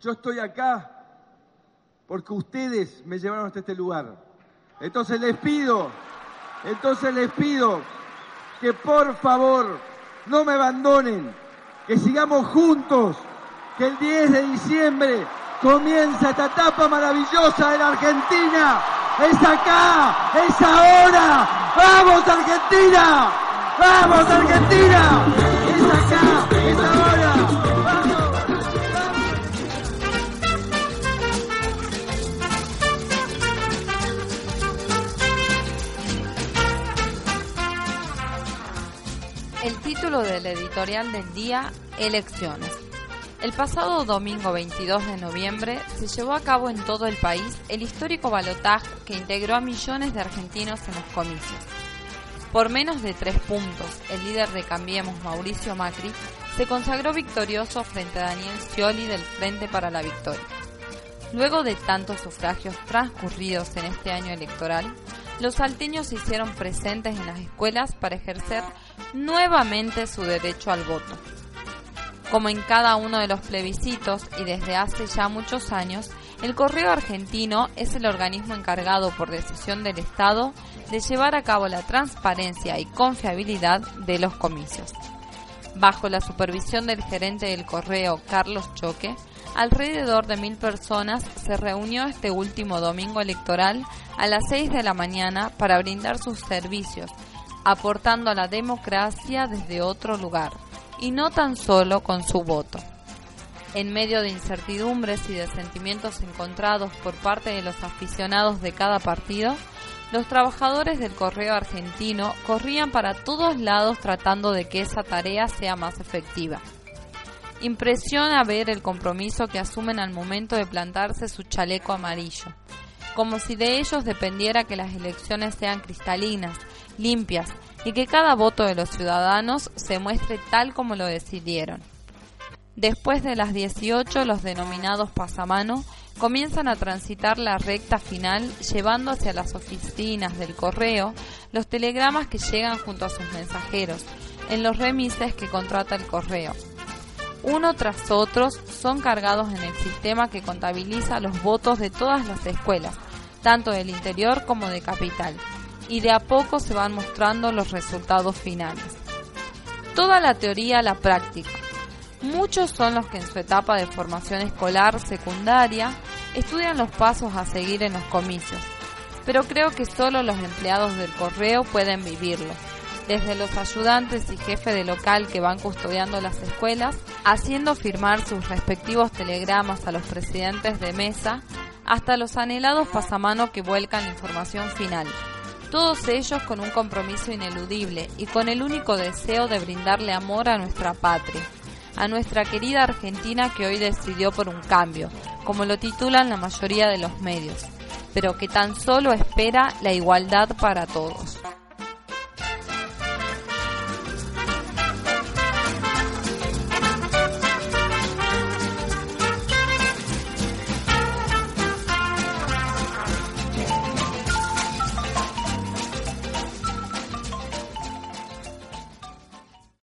Yo estoy acá porque ustedes me llevaron hasta este lugar. Entonces les pido, entonces les pido que por favor no me abandonen, que sigamos juntos, que el 10 de diciembre comienza esta etapa maravillosa de la Argentina. Es acá, es ahora. ¡Vamos Argentina! ¡Vamos Argentina! Título del editorial del día, Elecciones. El pasado domingo 22 de noviembre se llevó a cabo en todo el país el histórico balotaje que integró a millones de argentinos en los comicios. Por menos de tres puntos, el líder de Cambiemos, Mauricio Macri, se consagró victorioso frente a Daniel Scioli del Frente para la Victoria. Luego de tantos sufragios transcurridos en este año electoral, los salteños se hicieron presentes en las escuelas para ejercer nuevamente su derecho al voto. Como en cada uno de los plebiscitos y desde hace ya muchos años, el Correo Argentino es el organismo encargado por decisión del Estado de llevar a cabo la transparencia y confiabilidad de los comicios. Bajo la supervisión del gerente del Correo, Carlos Choque, alrededor de mil personas se reunió este último domingo electoral a las 6 de la mañana para brindar sus servicios, aportando a la democracia desde otro lugar, y no tan solo con su voto. En medio de incertidumbres y de sentimientos encontrados por parte de los aficionados de cada partido, los trabajadores del correo argentino corrían para todos lados tratando de que esa tarea sea más efectiva. Impresiona ver el compromiso que asumen al momento de plantarse su chaleco amarillo, como si de ellos dependiera que las elecciones sean cristalinas, limpias y que cada voto de los ciudadanos se muestre tal como lo decidieron. Después de las 18, los denominados pasamano comienzan a transitar la recta final llevando hacia las oficinas del correo los telegramas que llegan junto a sus mensajeros en los remises que contrata el correo uno tras otro son cargados en el sistema que contabiliza los votos de todas las escuelas, tanto del interior como de capital, y de a poco se van mostrando los resultados finales. Toda la teoría a la práctica. Muchos son los que en su etapa de formación escolar secundaria estudian los pasos a seguir en los comicios, pero creo que solo los empleados del correo pueden vivirlo desde los ayudantes y jefes de local que van custodiando las escuelas, haciendo firmar sus respectivos telegramas a los presidentes de mesa, hasta los anhelados pasamano que vuelcan la información final. Todos ellos con un compromiso ineludible y con el único deseo de brindarle amor a nuestra patria, a nuestra querida Argentina que hoy decidió por un cambio, como lo titulan la mayoría de los medios, pero que tan solo espera la igualdad para todos.